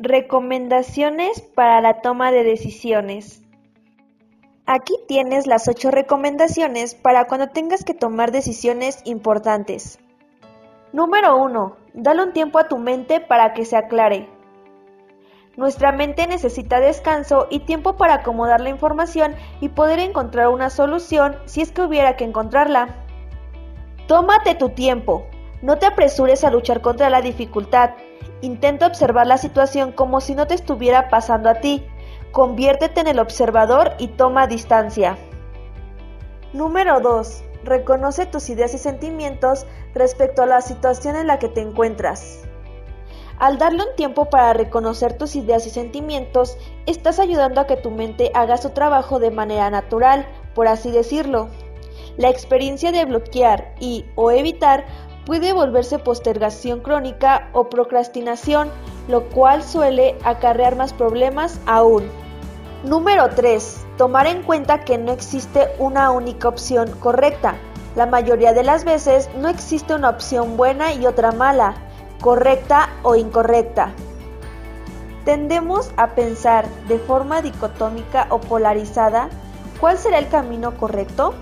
Recomendaciones para la toma de decisiones. Aquí tienes las 8 recomendaciones para cuando tengas que tomar decisiones importantes. Número 1. Dale un tiempo a tu mente para que se aclare. Nuestra mente necesita descanso y tiempo para acomodar la información y poder encontrar una solución si es que hubiera que encontrarla. Tómate tu tiempo. No te apresures a luchar contra la dificultad. Intenta observar la situación como si no te estuviera pasando a ti. Conviértete en el observador y toma distancia. Número 2. Reconoce tus ideas y sentimientos respecto a la situación en la que te encuentras. Al darle un tiempo para reconocer tus ideas y sentimientos, estás ayudando a que tu mente haga su trabajo de manera natural, por así decirlo. La experiencia de bloquear y o evitar puede volverse postergación crónica o procrastinación, lo cual suele acarrear más problemas aún. Número 3. Tomar en cuenta que no existe una única opción correcta. La mayoría de las veces no existe una opción buena y otra mala, correcta o incorrecta. Tendemos a pensar de forma dicotómica o polarizada cuál será el camino correcto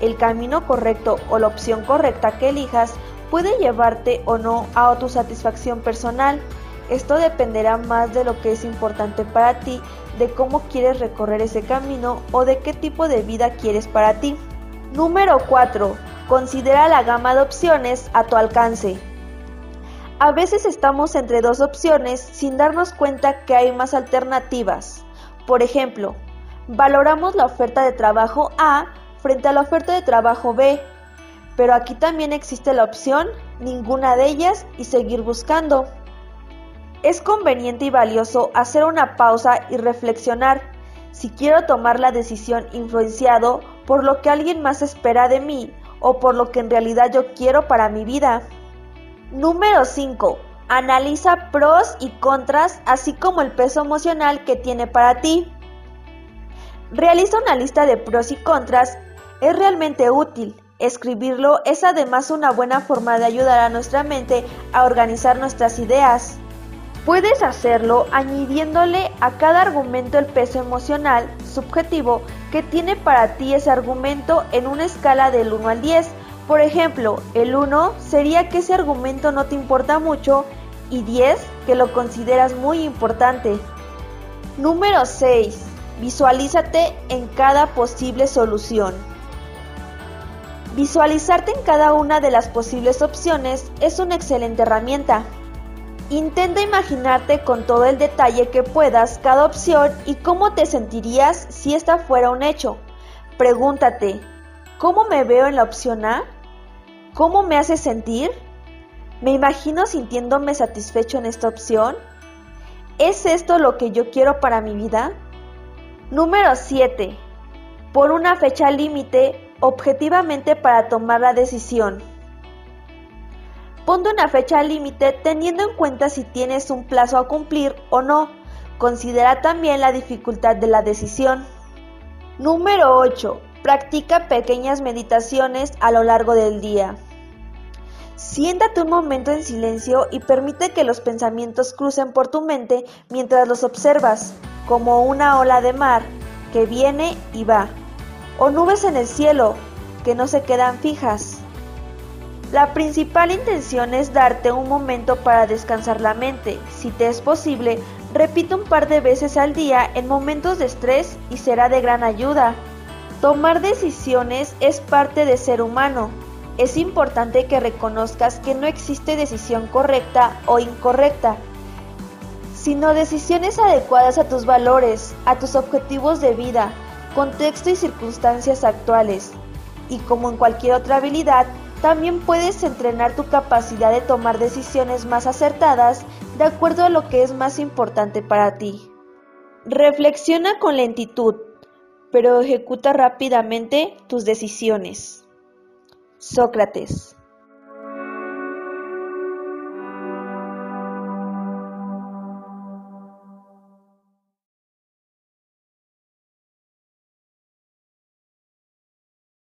el camino correcto o la opción correcta que elijas puede llevarte o no a tu satisfacción personal. Esto dependerá más de lo que es importante para ti, de cómo quieres recorrer ese camino o de qué tipo de vida quieres para ti. Número 4. Considera la gama de opciones a tu alcance. A veces estamos entre dos opciones sin darnos cuenta que hay más alternativas. Por ejemplo, valoramos la oferta de trabajo A frente a la oferta de trabajo B, pero aquí también existe la opción ninguna de ellas y seguir buscando. Es conveniente y valioso hacer una pausa y reflexionar si quiero tomar la decisión influenciado por lo que alguien más espera de mí o por lo que en realidad yo quiero para mi vida. Número 5. Analiza pros y contras así como el peso emocional que tiene para ti. Realiza una lista de pros y contras es realmente útil. Escribirlo es además una buena forma de ayudar a nuestra mente a organizar nuestras ideas. Puedes hacerlo añadiéndole a cada argumento el peso emocional subjetivo que tiene para ti ese argumento en una escala del 1 al 10. Por ejemplo, el 1 sería que ese argumento no te importa mucho y 10 que lo consideras muy importante. Número 6. Visualízate en cada posible solución. Visualizarte en cada una de las posibles opciones es una excelente herramienta. Intenta imaginarte con todo el detalle que puedas cada opción y cómo te sentirías si esta fuera un hecho. Pregúntate, ¿cómo me veo en la opción A? ¿Cómo me hace sentir? ¿Me imagino sintiéndome satisfecho en esta opción? ¿Es esto lo que yo quiero para mi vida? Número 7. Por una fecha límite objetivamente para tomar la decisión. Ponte una fecha límite teniendo en cuenta si tienes un plazo a cumplir o no. Considera también la dificultad de la decisión. Número 8. Practica pequeñas meditaciones a lo largo del día. Siéntate un momento en silencio y permite que los pensamientos crucen por tu mente mientras los observas, como una ola de mar que viene y va o nubes en el cielo que no se quedan fijas. La principal intención es darte un momento para descansar la mente. Si te es posible, repite un par de veces al día en momentos de estrés y será de gran ayuda. Tomar decisiones es parte de ser humano. Es importante que reconozcas que no existe decisión correcta o incorrecta, sino decisiones adecuadas a tus valores, a tus objetivos de vida, contexto y circunstancias actuales. Y como en cualquier otra habilidad, también puedes entrenar tu capacidad de tomar decisiones más acertadas de acuerdo a lo que es más importante para ti. Reflexiona con lentitud, pero ejecuta rápidamente tus decisiones. Sócrates